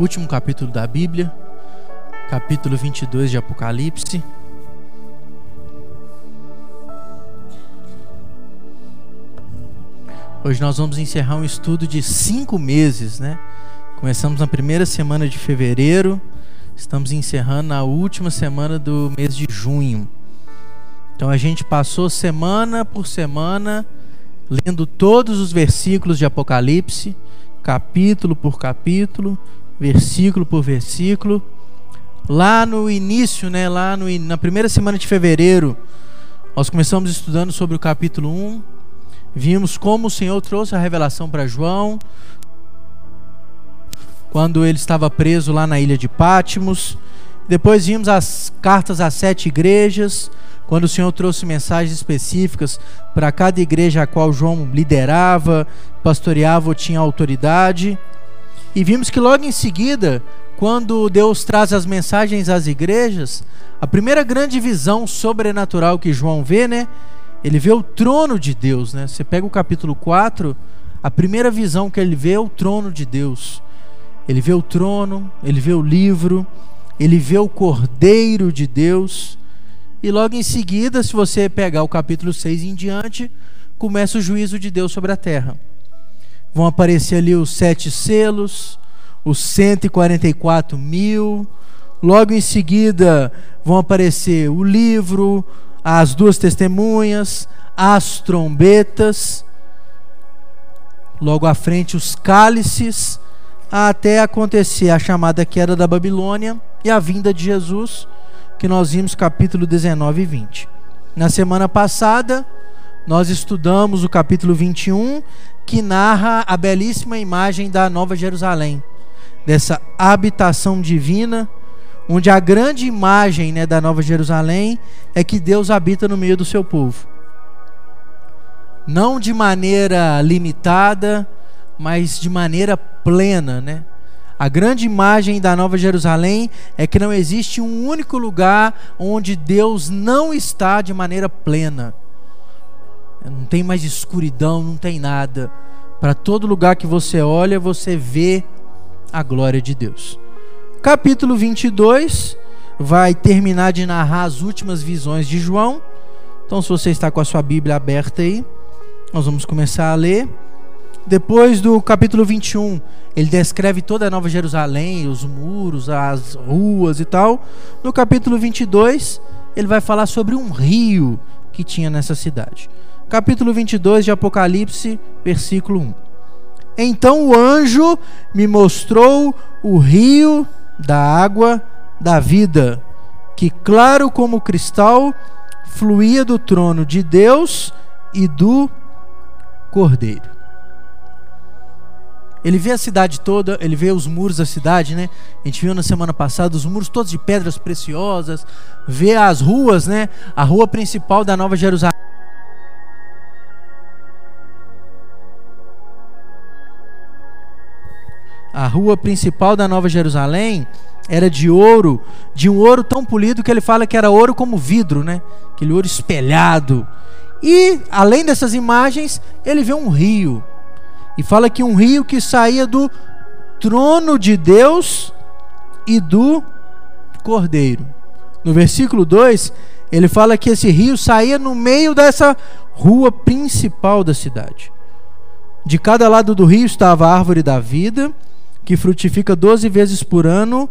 último capítulo da Bíblia, capítulo 22 de Apocalipse. Hoje nós vamos encerrar um estudo de cinco meses, né? Começamos na primeira semana de fevereiro, estamos encerrando na última semana do mês de junho. Então a gente passou semana por semana lendo todos os versículos de Apocalipse, capítulo por capítulo, versículo por versículo. Lá no início, né, lá no, na primeira semana de fevereiro, nós começamos estudando sobre o capítulo 1. Vimos como o Senhor trouxe a revelação para João, quando ele estava preso lá na ilha de Pátimos. Depois vimos as cartas às sete igrejas, quando o Senhor trouxe mensagens específicas para cada igreja a qual João liderava, pastoreava ou tinha autoridade. E vimos que logo em seguida, quando Deus traz as mensagens às igrejas, a primeira grande visão sobrenatural que João vê, né? Ele vê o trono de Deus, né? Você pega o capítulo 4, a primeira visão que ele vê é o trono de Deus. Ele vê o trono, ele vê o livro, ele vê o Cordeiro de Deus. E logo em seguida, se você pegar o capítulo 6 em diante, começa o juízo de Deus sobre a terra. Vão aparecer ali os sete selos, os 144 mil. Logo em seguida, vão aparecer o livro, as duas testemunhas, as trombetas. Logo à frente, os cálices, até acontecer a chamada queda da Babilônia e a vinda de Jesus que nós vimos capítulo 19 e 20. Na semana passada, nós estudamos o capítulo 21, que narra a belíssima imagem da Nova Jerusalém, dessa habitação divina, onde a grande imagem né, da Nova Jerusalém é que Deus habita no meio do seu povo. Não de maneira limitada, mas de maneira plena, né? A grande imagem da Nova Jerusalém é que não existe um único lugar onde Deus não está de maneira plena. Não tem mais escuridão, não tem nada. Para todo lugar que você olha, você vê a glória de Deus. Capítulo 22 vai terminar de narrar as últimas visões de João. Então, se você está com a sua Bíblia aberta aí, nós vamos começar a ler. Depois do capítulo 21, ele descreve toda a Nova Jerusalém, os muros, as ruas e tal. No capítulo 22, ele vai falar sobre um rio que tinha nessa cidade. Capítulo 22 de Apocalipse, versículo 1. Então o anjo me mostrou o rio da água da vida, que claro como cristal fluía do trono de Deus e do Cordeiro. Ele vê a cidade toda, ele vê os muros da cidade, né? A gente viu na semana passada os muros todos de pedras preciosas, vê as ruas, né? A rua principal da Nova Jerusalém. A rua principal da Nova Jerusalém era de ouro, de um ouro tão polido que ele fala que era ouro como vidro, né? Aquele ouro espelhado. E além dessas imagens, ele vê um rio e fala que um rio que saía do trono de Deus e do Cordeiro. No versículo 2, ele fala que esse rio saía no meio dessa rua principal da cidade. De cada lado do rio estava a árvore da vida, que frutifica doze vezes por ano,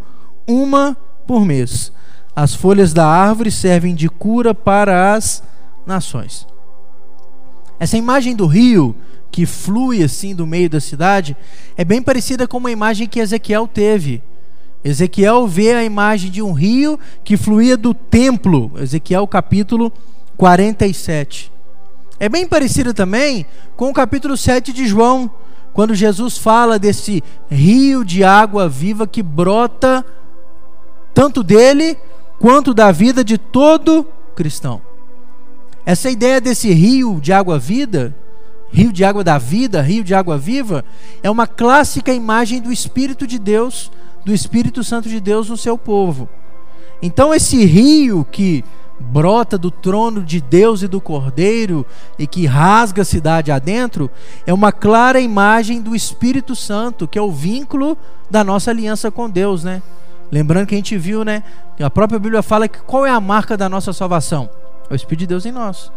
uma por mês. As folhas da árvore servem de cura para as nações. Essa imagem do rio que flui assim do meio da cidade, é bem parecida com uma imagem que Ezequiel teve. Ezequiel vê a imagem de um rio que fluía do templo, Ezequiel capítulo 47. É bem parecida também com o capítulo 7 de João, quando Jesus fala desse rio de água viva que brota tanto dele quanto da vida de todo cristão. Essa ideia desse rio de água vida rio de água da vida, rio de água viva, é uma clássica imagem do Espírito de Deus, do Espírito Santo de Deus no seu povo. Então, esse rio que brota do trono de Deus e do Cordeiro e que rasga a cidade adentro, é uma clara imagem do Espírito Santo, que é o vínculo da nossa aliança com Deus, né? Lembrando que a gente viu, né? A própria Bíblia fala que qual é a marca da nossa salvação? É o Espírito de Deus em nós.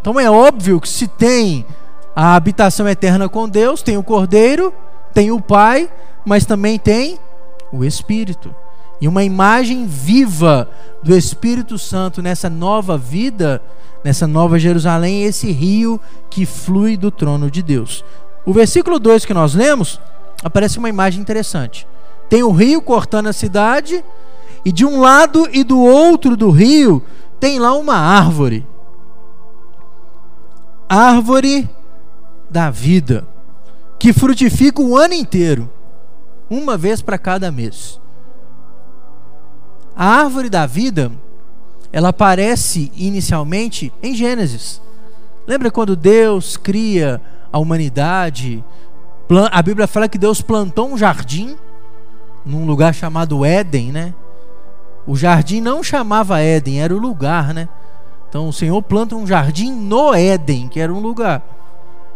Então é óbvio que se tem a habitação eterna com Deus, tem o Cordeiro, tem o Pai, mas também tem o Espírito. E uma imagem viva do Espírito Santo nessa nova vida, nessa nova Jerusalém, esse rio que flui do trono de Deus. O versículo 2 que nós lemos, aparece uma imagem interessante. Tem o rio cortando a cidade, e de um lado e do outro do rio tem lá uma árvore. Árvore da vida, que frutifica o ano inteiro, uma vez para cada mês. A árvore da vida, ela aparece inicialmente em Gênesis. Lembra quando Deus cria a humanidade? A Bíblia fala que Deus plantou um jardim num lugar chamado Éden, né? O jardim não chamava Éden, era o lugar, né? Então o Senhor planta um jardim no Éden, que era um lugar.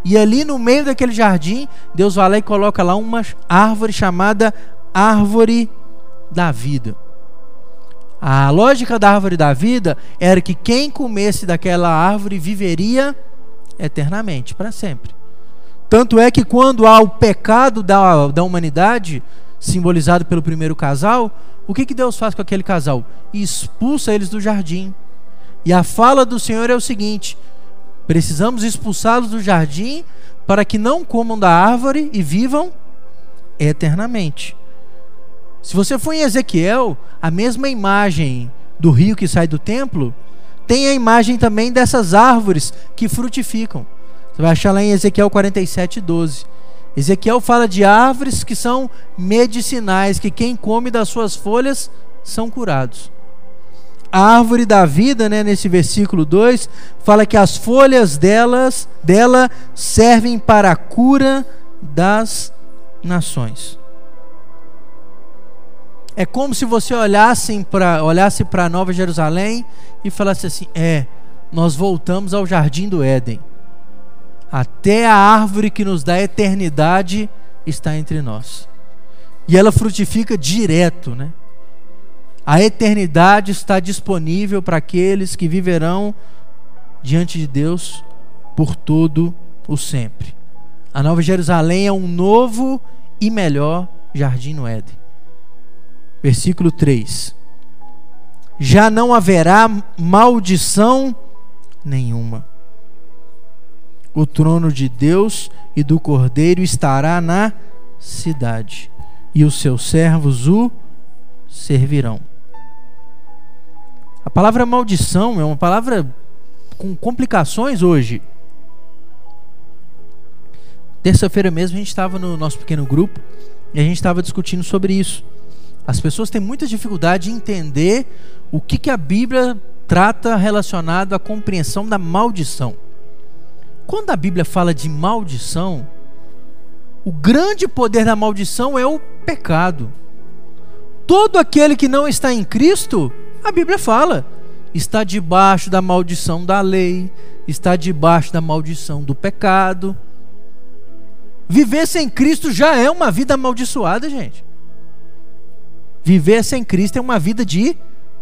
E ali no meio daquele jardim, Deus vai lá e coloca lá uma árvore chamada árvore da vida. A lógica da árvore da vida era que quem comesse daquela árvore viveria eternamente, para sempre. Tanto é que quando há o pecado da, da humanidade, simbolizado pelo primeiro casal, o que, que Deus faz com aquele casal? Expulsa eles do jardim. E a fala do Senhor é o seguinte: precisamos expulsá-los do jardim para que não comam da árvore e vivam eternamente. Se você for em Ezequiel, a mesma imagem do rio que sai do templo, tem a imagem também dessas árvores que frutificam. Você vai achar lá em Ezequiel 47, 12. Ezequiel fala de árvores que são medicinais, que quem come das suas folhas são curados. A árvore da vida, né, nesse versículo 2, fala que as folhas delas, dela servem para a cura das nações. É como se você olhasse para olhasse para Nova Jerusalém e falasse assim: "É, nós voltamos ao jardim do Éden. Até a árvore que nos dá eternidade está entre nós." E ela frutifica direto, né? A eternidade está disponível para aqueles que viverão diante de Deus por todo o sempre. A Nova Jerusalém é um novo e melhor jardim no Éden. Versículo 3: Já não haverá maldição nenhuma. O trono de Deus e do Cordeiro estará na cidade, e os seus servos o servirão. A palavra maldição é uma palavra com complicações hoje. Terça-feira mesmo a gente estava no nosso pequeno grupo e a gente estava discutindo sobre isso. As pessoas têm muita dificuldade de entender o que, que a Bíblia trata relacionado à compreensão da maldição. Quando a Bíblia fala de maldição, o grande poder da maldição é o pecado. Todo aquele que não está em Cristo, a Bíblia fala, está debaixo da maldição da lei, está debaixo da maldição do pecado. Viver sem Cristo já é uma vida amaldiçoada, gente. Viver sem Cristo é uma vida de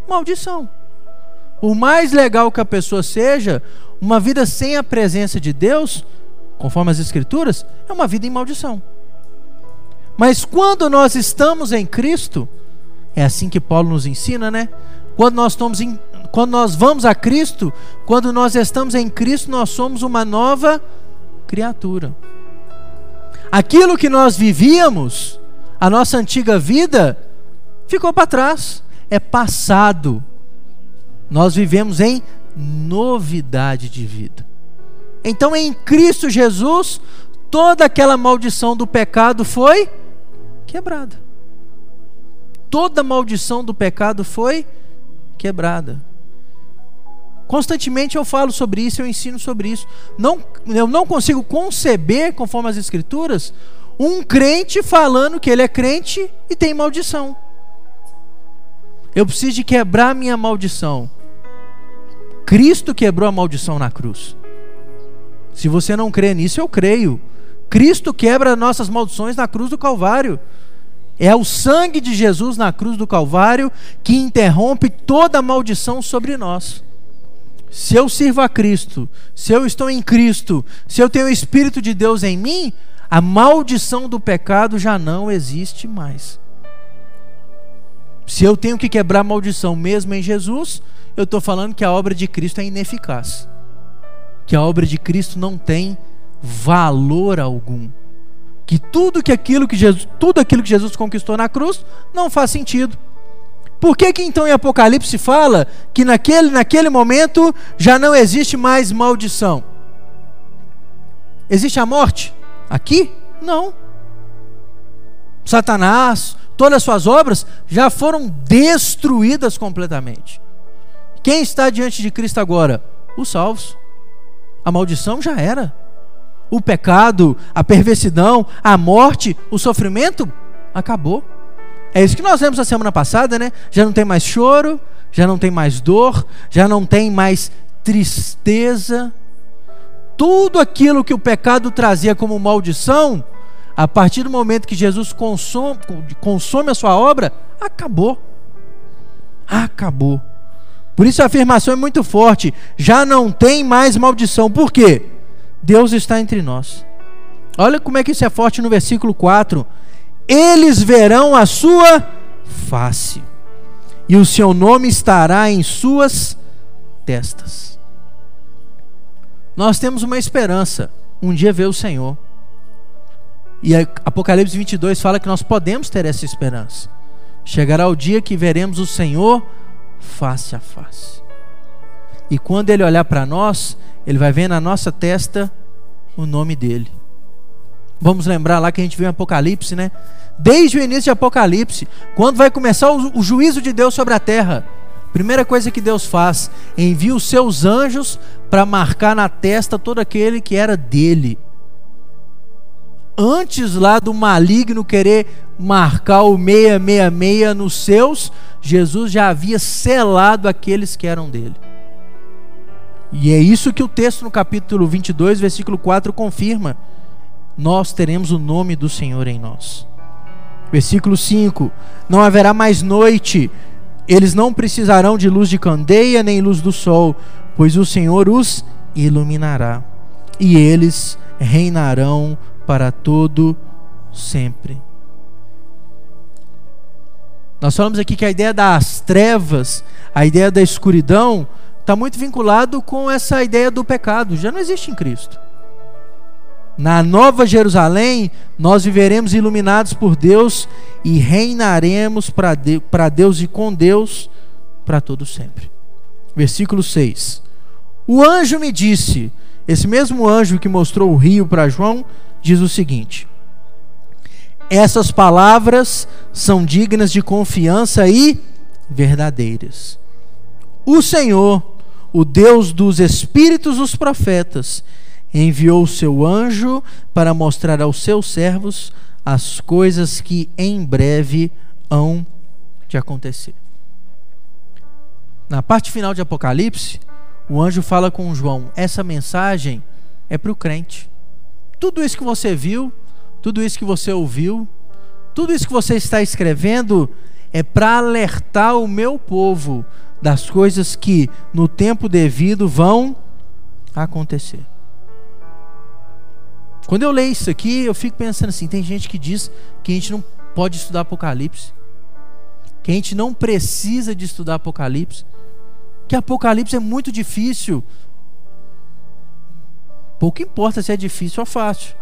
maldição. Por mais legal que a pessoa seja, uma vida sem a presença de Deus, conforme as Escrituras, é uma vida em maldição. Mas quando nós estamos em Cristo, é assim que Paulo nos ensina, né? Quando nós, estamos em, quando nós vamos a Cristo, quando nós estamos em Cristo, nós somos uma nova criatura. Aquilo que nós vivíamos, a nossa antiga vida, ficou para trás, é passado. Nós vivemos em novidade de vida. Então, em Cristo Jesus, toda aquela maldição do pecado foi quebrada. Toda maldição do pecado foi quebrada. Constantemente eu falo sobre isso, eu ensino sobre isso. Não, eu não consigo conceber, conforme as Escrituras, um crente falando que ele é crente e tem maldição. Eu preciso de quebrar minha maldição. Cristo quebrou a maldição na cruz. Se você não crê nisso, eu creio. Cristo quebra nossas maldições na cruz do Calvário. É o sangue de Jesus na cruz do Calvário que interrompe toda maldição sobre nós. Se eu sirvo a Cristo, se eu estou em Cristo, se eu tenho o Espírito de Deus em mim, a maldição do pecado já não existe mais. Se eu tenho que quebrar maldição mesmo em Jesus, eu estou falando que a obra de Cristo é ineficaz. Que a obra de Cristo não tem valor algum que tudo que aquilo que Jesus, tudo aquilo que Jesus conquistou na cruz não faz sentido. Por que, que então em Apocalipse fala que naquele, naquele momento já não existe mais maldição? Existe a morte? Aqui? Não. Satanás, todas as suas obras já foram destruídas completamente. Quem está diante de Cristo agora? Os salvos. A maldição já era o pecado, a perversidão, a morte, o sofrimento, acabou. É isso que nós vemos na semana passada, né? Já não tem mais choro, já não tem mais dor, já não tem mais tristeza. Tudo aquilo que o pecado trazia como maldição, a partir do momento que Jesus consome, consome a sua obra, acabou. Acabou. Por isso a afirmação é muito forte: já não tem mais maldição. Por quê? Deus está entre nós. Olha como é que isso é forte no versículo 4. Eles verão a sua face, e o seu nome estará em suas testas. Nós temos uma esperança, um dia ver o Senhor. E Apocalipse 22 fala que nós podemos ter essa esperança. Chegará o dia que veremos o Senhor face a face. E quando ele olhar para nós, ele vai ver na nossa testa o nome dele. Vamos lembrar lá que a gente viu em Apocalipse, né? Desde o início de Apocalipse, quando vai começar o, juízo de Deus sobre a terra, primeira coisa que Deus faz, envia os seus anjos para marcar na testa todo aquele que era dele. Antes lá do maligno querer marcar o 666 nos seus, Jesus já havia selado aqueles que eram dele. E é isso que o texto no capítulo 22, versículo 4 confirma. Nós teremos o nome do Senhor em nós. Versículo 5: Não haverá mais noite, eles não precisarão de luz de candeia nem luz do sol, pois o Senhor os iluminará, e eles reinarão para todo sempre. Nós falamos aqui que a ideia das trevas, a ideia da escuridão, está muito vinculado com essa ideia do pecado. Já não existe em Cristo. Na Nova Jerusalém, nós viveremos iluminados por Deus e reinaremos para de, Deus e com Deus para todo sempre. Versículo 6. O anjo me disse, esse mesmo anjo que mostrou o rio para João, diz o seguinte: Essas palavras são dignas de confiança e verdadeiras. O Senhor, o Deus dos espíritos dos profetas, enviou o seu anjo para mostrar aos seus servos as coisas que em breve hão de acontecer. Na parte final de Apocalipse, o anjo fala com João: essa mensagem é para o crente. Tudo isso que você viu, tudo isso que você ouviu, tudo isso que você está escrevendo é para alertar o meu povo das coisas que no tempo devido vão acontecer. Quando eu leio isso aqui, eu fico pensando assim: tem gente que diz que a gente não pode estudar Apocalipse, que a gente não precisa de estudar Apocalipse, que Apocalipse é muito difícil. Pouco importa se é difícil ou fácil,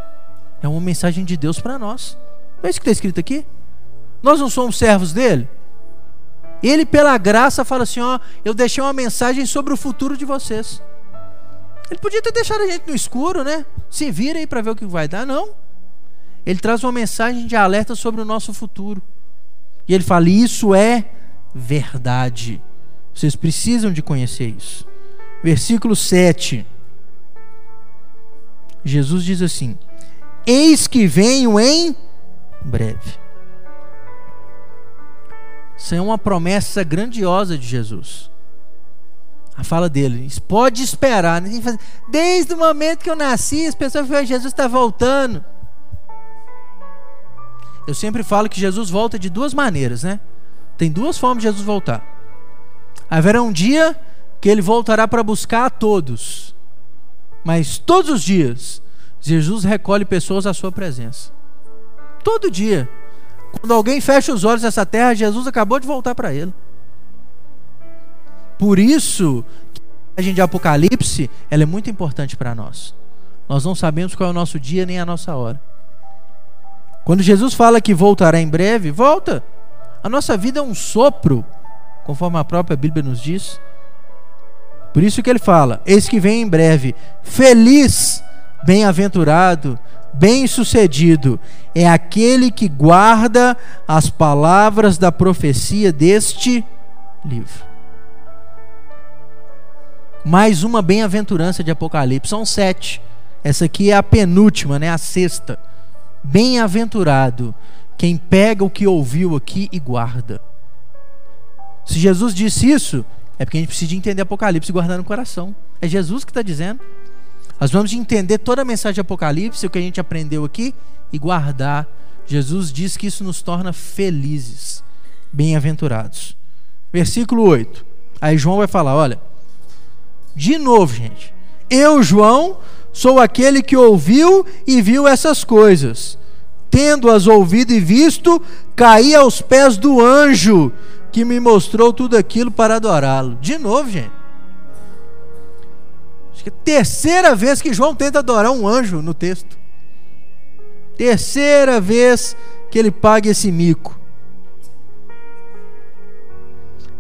é uma mensagem de Deus para nós. Não é isso que está escrito aqui? Nós não somos servos dele? Ele, pela graça, fala assim: Ó, eu deixei uma mensagem sobre o futuro de vocês. Ele podia ter deixado a gente no escuro, né? Se vira aí para ver o que vai dar. Não. Ele traz uma mensagem de alerta sobre o nosso futuro. E ele fala: Isso é verdade. Vocês precisam de conhecer isso. Versículo 7. Jesus diz assim: Eis que venho em breve. Isso é uma promessa grandiosa de Jesus. A fala dele, pode esperar. Desde o momento que eu nasci, as pessoas falam, Jesus está voltando. Eu sempre falo que Jesus volta de duas maneiras, né? Tem duas formas de Jesus voltar. Haverá um dia que ele voltará para buscar a todos. Mas todos os dias, Jesus recolhe pessoas à sua presença. Todo dia. Quando alguém fecha os olhos nessa terra, Jesus acabou de voltar para ele. Por isso, a gente de Apocalipse, ela é muito importante para nós. Nós não sabemos qual é o nosso dia nem a nossa hora. Quando Jesus fala que voltará em breve, volta. A nossa vida é um sopro, conforme a própria Bíblia nos diz. Por isso que ele fala: Eis que vem em breve, feliz, bem-aventurado, bem-sucedido é aquele que guarda as palavras da profecia deste livro. Mais uma bem-aventurança de Apocalipse, são sete. Essa aqui é a penúltima, né? A sexta. Bem-aventurado quem pega o que ouviu aqui e guarda. Se Jesus disse isso, é porque a gente precisa entender Apocalipse e guardar no coração. É Jesus que está dizendo. Nós vamos entender toda a mensagem de Apocalipse, o que a gente aprendeu aqui, e guardar. Jesus diz que isso nos torna felizes, bem-aventurados. Versículo 8. Aí João vai falar: olha, de novo, gente. Eu, João, sou aquele que ouviu e viu essas coisas tendo-as ouvido e visto, caí aos pés do anjo que me mostrou tudo aquilo para adorá-lo. De novo, gente. Acho que é a terceira vez que João tenta adorar um anjo no texto. Terceira vez que ele paga esse mico.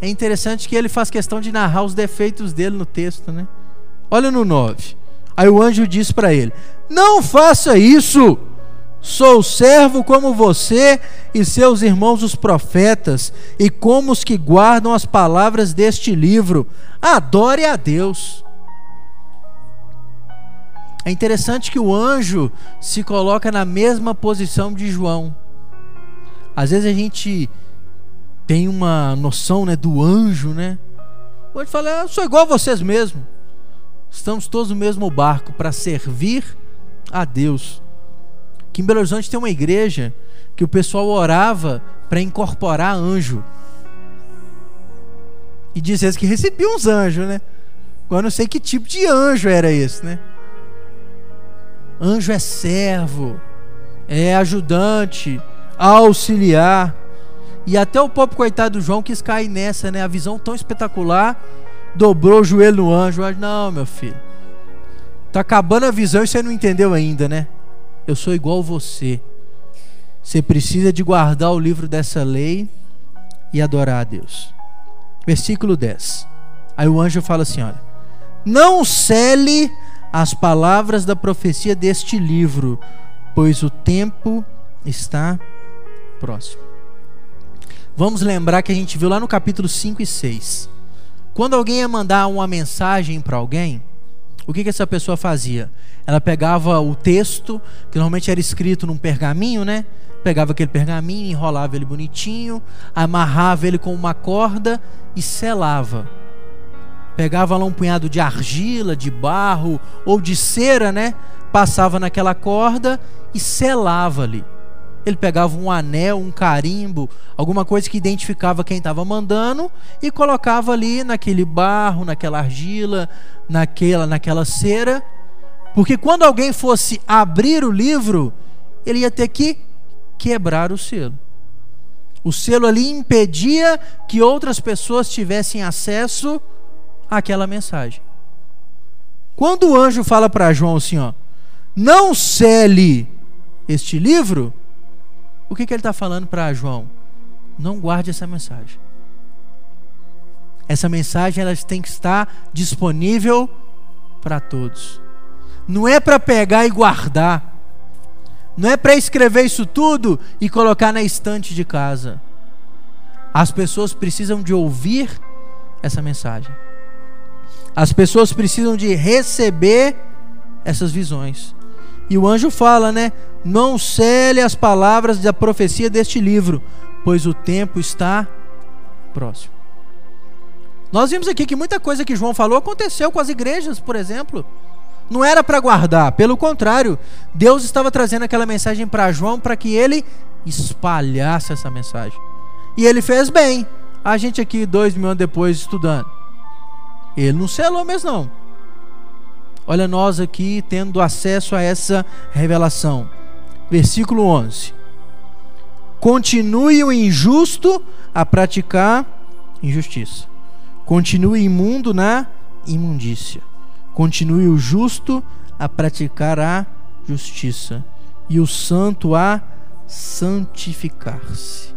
É interessante que ele faz questão de narrar os defeitos dele no texto, né? Olha no 9. Aí o anjo diz para ele: Não faça isso Sou servo como você e seus irmãos os profetas, e como os que guardam as palavras deste livro. Adore a Deus. É interessante que o anjo se coloca na mesma posição de João. Às vezes a gente tem uma noção né, do anjo, né? O anjo fala: Eu sou igual a vocês mesmo. Estamos todos no mesmo barco para servir a Deus. Que em Belo Horizonte tem uma igreja que o pessoal orava para incorporar anjo. E dizia que recebia uns anjos, né? Agora não sei que tipo de anjo era esse, né? Anjo é servo, é ajudante, auxiliar. E até o pobre coitado do João quis cair nessa, né? A visão tão espetacular, dobrou o joelho no anjo. Não, meu filho. Tá acabando a visão e você não entendeu ainda, né? Eu sou igual você. Você precisa de guardar o livro dessa lei e adorar a Deus. Versículo 10. Aí o anjo fala assim: olha, não cele as palavras da profecia deste livro, pois o tempo está próximo. Vamos lembrar que a gente viu lá no capítulo 5 e 6. Quando alguém ia mandar uma mensagem para alguém, o que, que essa pessoa fazia? Ela pegava o texto, que normalmente era escrito num pergaminho, né? Pegava aquele pergaminho, enrolava ele bonitinho, amarrava ele com uma corda e selava. Pegava lá um punhado de argila, de barro ou de cera, né? Passava naquela corda e selava ali. Ele pegava um anel, um carimbo, alguma coisa que identificava quem estava mandando e colocava ali naquele barro, naquela argila, naquela, naquela cera porque quando alguém fosse abrir o livro, ele ia ter que quebrar o selo. O selo ali impedia que outras pessoas tivessem acesso àquela mensagem. Quando o anjo fala para João assim, ó, não cele este livro, o que, que ele está falando para João? Não guarde essa mensagem. Essa mensagem ela tem que estar disponível para todos não é para pegar e guardar. Não é para escrever isso tudo e colocar na estante de casa. As pessoas precisam de ouvir essa mensagem. As pessoas precisam de receber essas visões. E o anjo fala, né? Não cele as palavras da profecia deste livro, pois o tempo está próximo. Nós vimos aqui que muita coisa que João falou aconteceu com as igrejas, por exemplo. Não era para guardar, pelo contrário, Deus estava trazendo aquela mensagem para João para que ele espalhasse essa mensagem. E ele fez bem. A gente aqui, dois mil anos depois, estudando. Ele não selou mesmo, não. Olha, nós aqui tendo acesso a essa revelação. Versículo 11: Continue o injusto a praticar injustiça. Continue imundo na imundícia. Continue o justo a praticar a justiça. E o santo a santificar-se.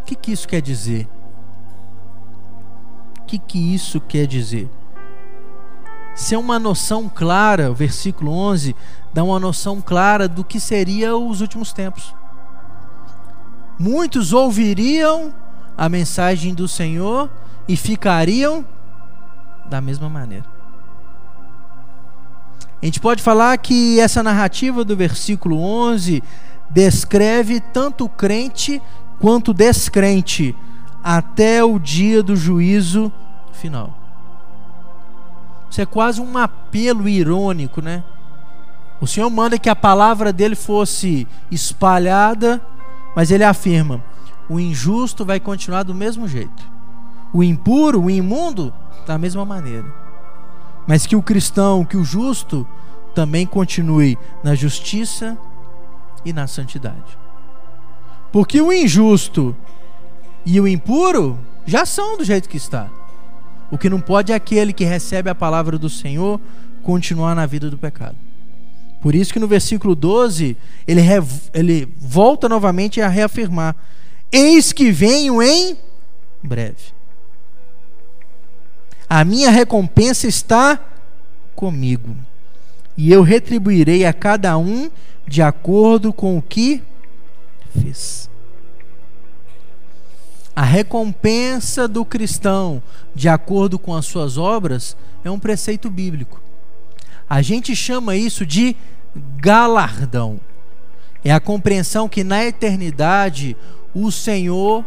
O que, que isso quer dizer? O que, que isso quer dizer? Ser uma noção clara, o versículo 11 dá uma noção clara do que seria os últimos tempos. Muitos ouviriam a mensagem do Senhor e ficariam da mesma maneira. A gente pode falar que essa narrativa do versículo 11 descreve tanto o crente quanto o descrente até o dia do juízo final. Isso é quase um apelo irônico, né? O Senhor manda que a palavra dele fosse espalhada, mas ele afirma: o injusto vai continuar do mesmo jeito, o impuro, o imundo, da mesma maneira mas que o cristão, que o justo, também continue na justiça e na santidade. Porque o injusto e o impuro já são do jeito que está. O que não pode é aquele que recebe a palavra do Senhor continuar na vida do pecado. Por isso que no versículo 12 ele, ele volta novamente a reafirmar: Eis que venho em breve a minha recompensa está comigo, e eu retribuirei a cada um de acordo com o que fez. A recompensa do cristão, de acordo com as suas obras, é um preceito bíblico. A gente chama isso de galardão. É a compreensão que na eternidade o Senhor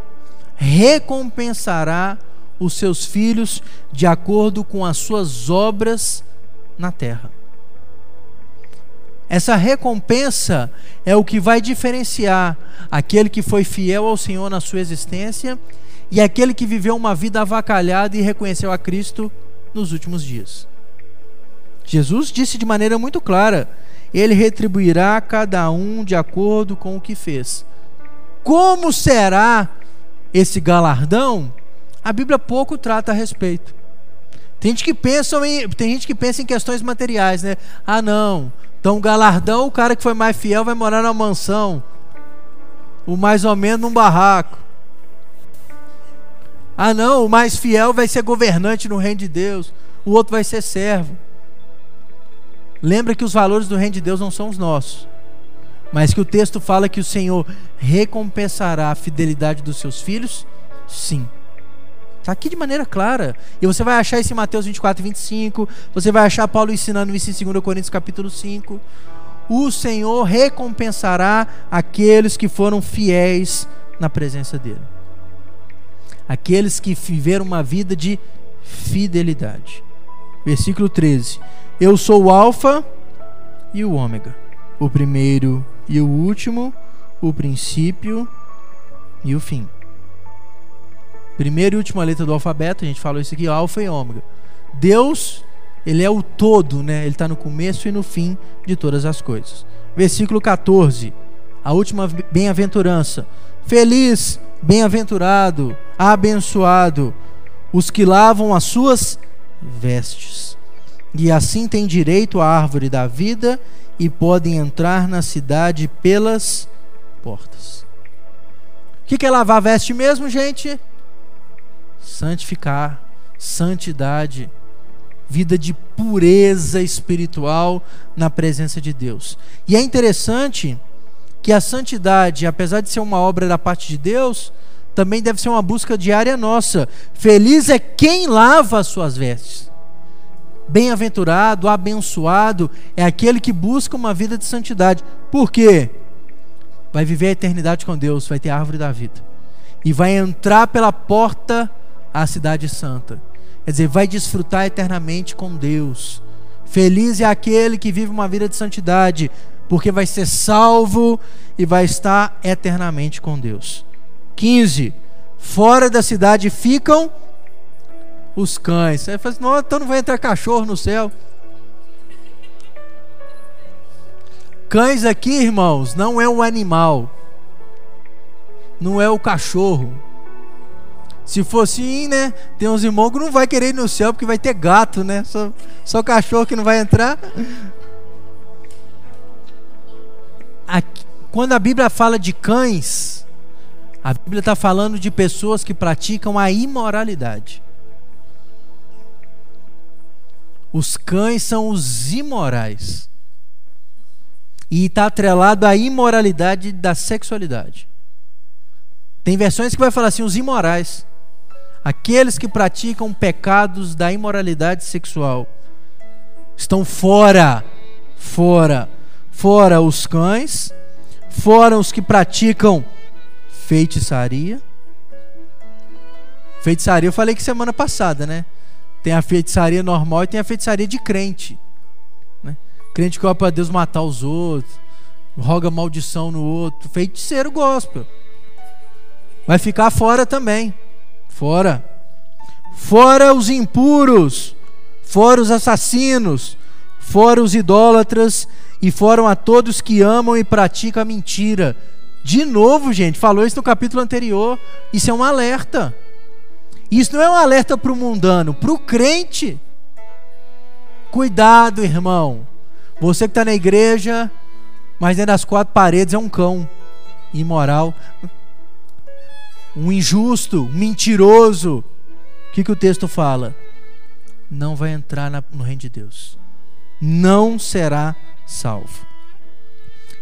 recompensará os seus filhos de acordo com as suas obras na terra. Essa recompensa é o que vai diferenciar aquele que foi fiel ao Senhor na sua existência e aquele que viveu uma vida avacalhada e reconheceu a Cristo nos últimos dias. Jesus disse de maneira muito clara: Ele retribuirá cada um de acordo com o que fez. Como será esse galardão? a Bíblia pouco trata a respeito. Tem gente que pensa em, tem gente que pensa em questões materiais, né? Ah, não. Então, galardão, o cara que foi mais fiel vai morar na mansão. O mais ou menos num barraco. Ah, não, o mais fiel vai ser governante no reino de Deus. O outro vai ser servo. Lembra que os valores do reino de Deus não são os nossos. Mas que o texto fala que o Senhor recompensará a fidelidade dos seus filhos? Sim. Está aqui de maneira clara. E você vai achar isso em Mateus 24, 25. Você vai achar Paulo ensinando isso em 2 Coríntios capítulo 5. O Senhor recompensará aqueles que foram fiéis na presença dele. Aqueles que viveram uma vida de fidelidade. Versículo 13. Eu sou o Alfa e o Ômega, o primeiro e o último, o princípio e o fim. Primeira e última letra do alfabeto, a gente falou isso aqui, alfa e ômega. Deus, ele é o todo, né? Ele está no começo e no fim de todas as coisas. Versículo 14, a última bem-aventurança. Feliz, bem-aventurado, abençoado os que lavam as suas vestes. E assim têm direito à árvore da vida e podem entrar na cidade pelas portas. O que é lavar veste mesmo, gente? Santificar, santidade, vida de pureza espiritual na presença de Deus. E é interessante que a santidade, apesar de ser uma obra da parte de Deus, também deve ser uma busca diária nossa. Feliz é quem lava as suas vestes. Bem-aventurado, abençoado é aquele que busca uma vida de santidade. Por quê? Vai viver a eternidade com Deus, vai ter a árvore da vida. e vai entrar pela porta à cidade santa. Quer dizer, vai desfrutar eternamente com Deus. Feliz é aquele que vive uma vida de santidade, porque vai ser salvo e vai estar eternamente com Deus. 15. Fora da cidade ficam os cães. Você fala assim, então não vai entrar cachorro no céu. Cães aqui, irmãos, não é um animal. Não é o cachorro. Se fosse assim, né? Tem uns irmãos que não vai querer ir no céu porque vai ter gato, né? Só, só cachorro que não vai entrar. Aqui, quando a Bíblia fala de cães, a Bíblia está falando de pessoas que praticam a imoralidade. Os cães são os imorais. E está atrelado à imoralidade da sexualidade. Tem versões que vai falar assim: os imorais. Aqueles que praticam pecados da imoralidade sexual estão fora, fora, fora os cães, fora os que praticam feitiçaria. Feitiçaria, eu falei que semana passada, né? Tem a feitiçaria normal e tem a feitiçaria de crente. Né? Crente que vai para Deus matar os outros, roga maldição no outro. Feiticeiro gospel. Vai ficar fora também. Fora. Fora os impuros, fora os assassinos, fora os idólatras e foram a todos que amam e praticam a mentira. De novo, gente, falou isso no capítulo anterior. Isso é um alerta. Isso não é um alerta para o mundano, para o crente. Cuidado, irmão. Você que está na igreja, mas dentro das quatro paredes é um cão imoral um injusto, um mentiroso, o que, que o texto fala? Não vai entrar na, no reino de Deus. Não será salvo.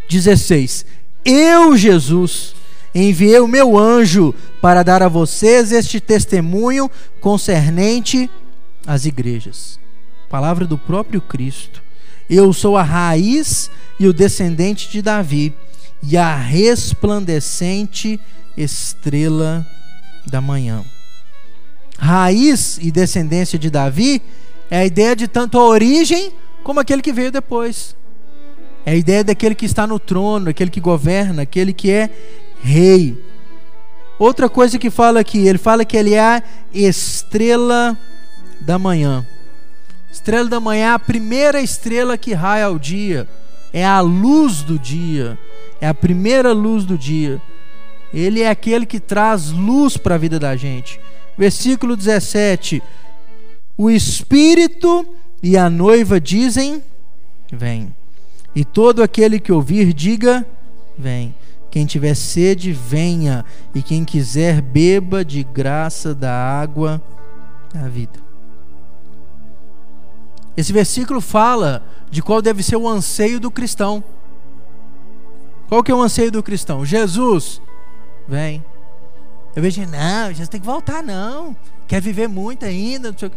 16. Eu, Jesus, enviei o meu anjo para dar a vocês este testemunho concernente às igrejas. Palavra do próprio Cristo. Eu sou a raiz e o descendente de Davi e a resplandecente estrela da manhã. Raiz e descendência de Davi é a ideia de tanto a origem como aquele que veio depois. É a ideia daquele que está no trono, aquele que governa, aquele que é rei. Outra coisa que fala aqui, ele fala que ele é a estrela da manhã. Estrela da manhã é a primeira estrela que raia ao dia, é a luz do dia, é a primeira luz do dia. Ele é aquele que traz luz para a vida da gente. Versículo 17: O Espírito e a noiva dizem: Vem. E todo aquele que ouvir, diga: Vem. Quem tiver sede, venha. E quem quiser, beba de graça da água da vida. Esse versículo fala de qual deve ser o anseio do cristão. Qual que é o anseio do cristão? Jesus Vem. Eu vejo, não, Jesus tem que voltar, não. Quer viver muito ainda. Não sei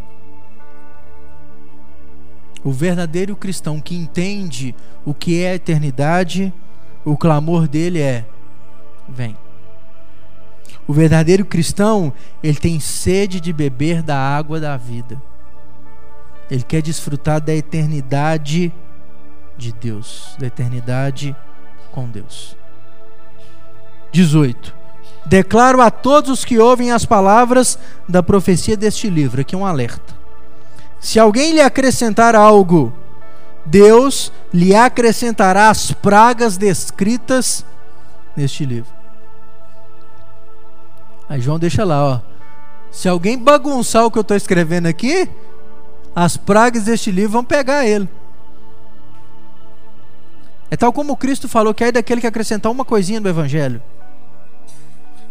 o, o verdadeiro cristão que entende o que é a eternidade, o clamor dele é: vem. O verdadeiro cristão, ele tem sede de beber da água da vida. Ele quer desfrutar da eternidade de Deus, da eternidade com Deus. 18. Declaro a todos os que ouvem as palavras da profecia deste livro, aqui um alerta. Se alguém lhe acrescentar algo, Deus lhe acrescentará as pragas descritas neste livro. Aí João deixa lá, ó. Se alguém bagunçar o que eu estou escrevendo aqui, as pragas deste livro vão pegar ele. É tal como Cristo falou que é daquele que acrescentar uma coisinha do Evangelho.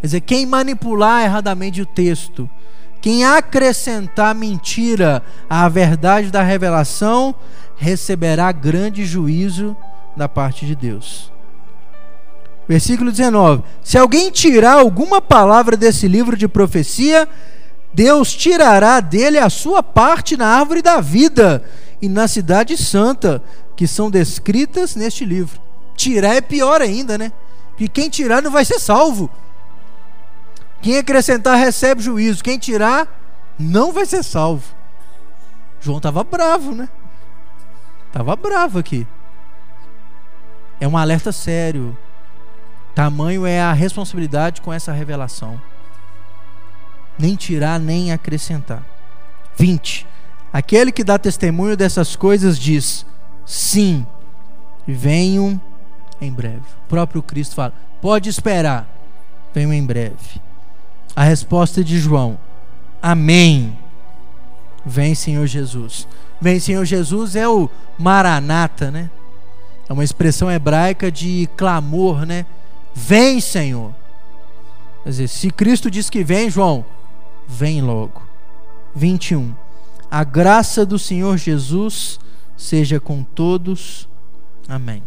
Quer dizer, quem manipular erradamente o texto, quem acrescentar mentira à verdade da revelação, receberá grande juízo da parte de Deus. Versículo 19: Se alguém tirar alguma palavra desse livro de profecia, Deus tirará dele a sua parte na árvore da vida e na cidade santa, que são descritas neste livro. Tirar é pior ainda, né? Porque quem tirar não vai ser salvo. Quem acrescentar recebe juízo, quem tirar não vai ser salvo. João estava bravo, né? Tava bravo aqui. É um alerta sério. Tamanho é a responsabilidade com essa revelação. Nem tirar, nem acrescentar. 20. Aquele que dá testemunho dessas coisas diz: Sim, venham em breve. O próprio Cristo fala: Pode esperar, venham em breve. A resposta de João: Amém. Vem, Senhor Jesus. Vem, Senhor Jesus é o Maranata, né? É uma expressão hebraica de clamor, né? Vem, Senhor. Quer dizer, se Cristo diz que vem, João, vem logo. 21. A graça do Senhor Jesus seja com todos. Amém.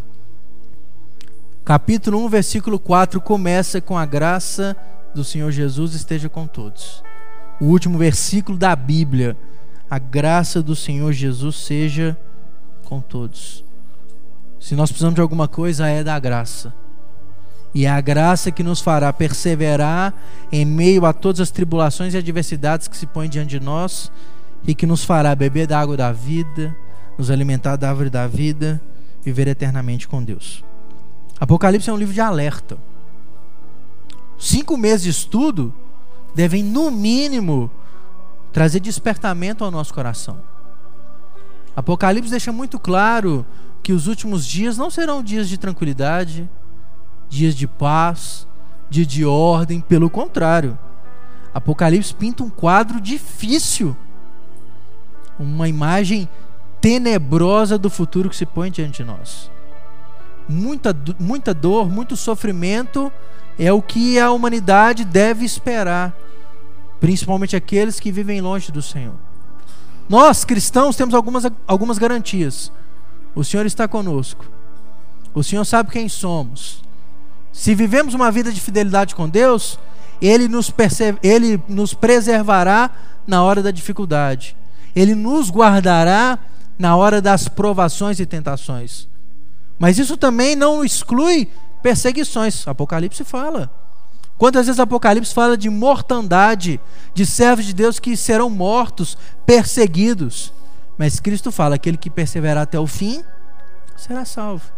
Capítulo 1, versículo 4 começa com a graça do Senhor Jesus esteja com todos. O último versículo da Bíblia. A graça do Senhor Jesus seja com todos. Se nós precisamos de alguma coisa, é da graça. E é a graça que nos fará perseverar em meio a todas as tribulações e adversidades que se põem diante de nós e que nos fará beber da água da vida, nos alimentar da árvore da vida, viver eternamente com Deus. Apocalipse é um livro de alerta. Cinco meses de estudo devem, no mínimo, trazer despertamento ao nosso coração. Apocalipse deixa muito claro que os últimos dias não serão dias de tranquilidade, dias de paz, dia de ordem, pelo contrário. Apocalipse pinta um quadro difícil, uma imagem tenebrosa do futuro que se põe diante de nós. Muita, muita dor, muito sofrimento é o que a humanidade deve esperar, principalmente aqueles que vivem longe do Senhor. Nós, cristãos, temos algumas, algumas garantias. O Senhor está conosco. O Senhor sabe quem somos. Se vivemos uma vida de fidelidade com Deus, Ele nos, Ele nos preservará na hora da dificuldade. Ele nos guardará na hora das provações e tentações. Mas isso também não exclui perseguições. Apocalipse fala. Quantas vezes Apocalipse fala de mortandade, de servos de Deus que serão mortos, perseguidos. Mas Cristo fala: aquele que perseverar até o fim será salvo.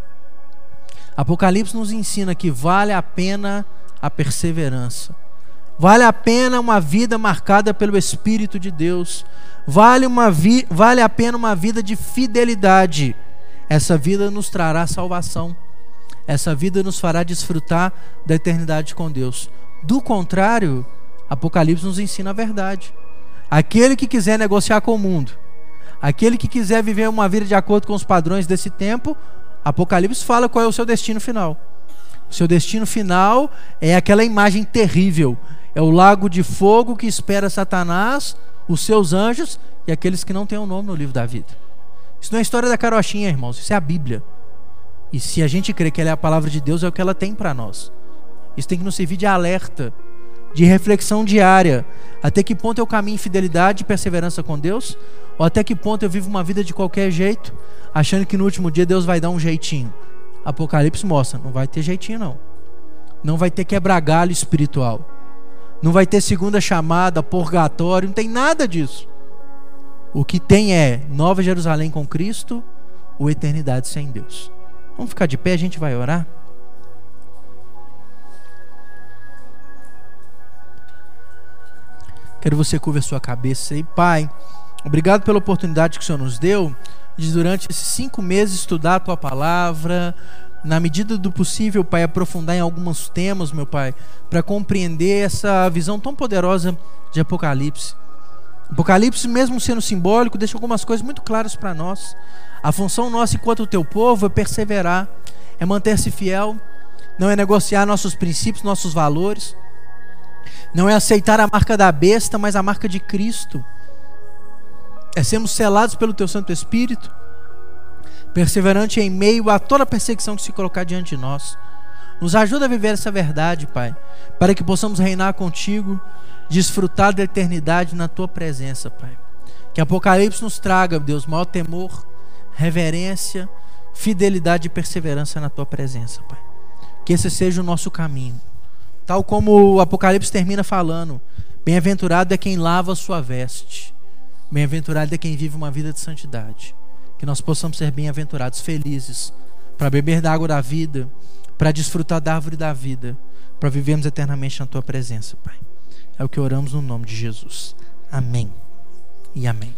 Apocalipse nos ensina que vale a pena a perseverança. Vale a pena uma vida marcada pelo Espírito de Deus. Vale, uma vi vale a pena uma vida de fidelidade. Essa vida nos trará salvação. Essa vida nos fará desfrutar da eternidade com Deus. Do contrário, Apocalipse nos ensina a verdade. Aquele que quiser negociar com o mundo, aquele que quiser viver uma vida de acordo com os padrões desse tempo, Apocalipse fala qual é o seu destino final. Seu destino final é aquela imagem terrível. É o lago de fogo que espera Satanás, os seus anjos e aqueles que não têm o um nome no livro da vida. Isso não é história da carochinha, irmãos. Isso é a Bíblia. E se a gente crê que ela é a palavra de Deus, é o que ela tem para nós. Isso tem que nos servir de alerta, de reflexão diária. Até que ponto eu caminho em fidelidade e perseverança com Deus? Ou até que ponto eu vivo uma vida de qualquer jeito, achando que no último dia Deus vai dar um jeitinho? Apocalipse mostra, não vai ter jeitinho não. Não vai ter quebra-galho espiritual. Não vai ter segunda chamada, purgatório, não tem nada disso. O que tem é Nova Jerusalém com Cristo ou eternidade sem Deus. Vamos ficar de pé, a gente vai orar. Quero você curva a sua cabeça aí, Pai. Obrigado pela oportunidade que o Senhor nos deu de durante esses cinco meses estudar a Tua palavra, na medida do possível, Pai, aprofundar em alguns temas, meu Pai, para compreender essa visão tão poderosa de Apocalipse. Apocalipse, mesmo sendo simbólico, deixa algumas coisas muito claras para nós. A função nossa enquanto teu povo é perseverar, é manter-se fiel, não é negociar nossos princípios, nossos valores, não é aceitar a marca da besta, mas a marca de Cristo. É sermos selados pelo Teu Santo Espírito, perseverante em meio a toda perseguição que se colocar diante de nós. Nos ajuda a viver essa verdade, Pai, para que possamos reinar contigo, desfrutar da eternidade na Tua presença, Pai. Que Apocalipse nos traga, Deus, maior temor, reverência, fidelidade e perseverança na Tua presença, Pai. Que esse seja o nosso caminho Tal como o Apocalipse termina falando: Bem-aventurado é quem lava a sua veste. Bem-aventurado é quem vive uma vida de santidade. Que nós possamos ser bem-aventurados, felizes, para beber da água da vida, para desfrutar da árvore da vida, para vivermos eternamente na tua presença, Pai. É o que oramos no nome de Jesus. Amém e amém.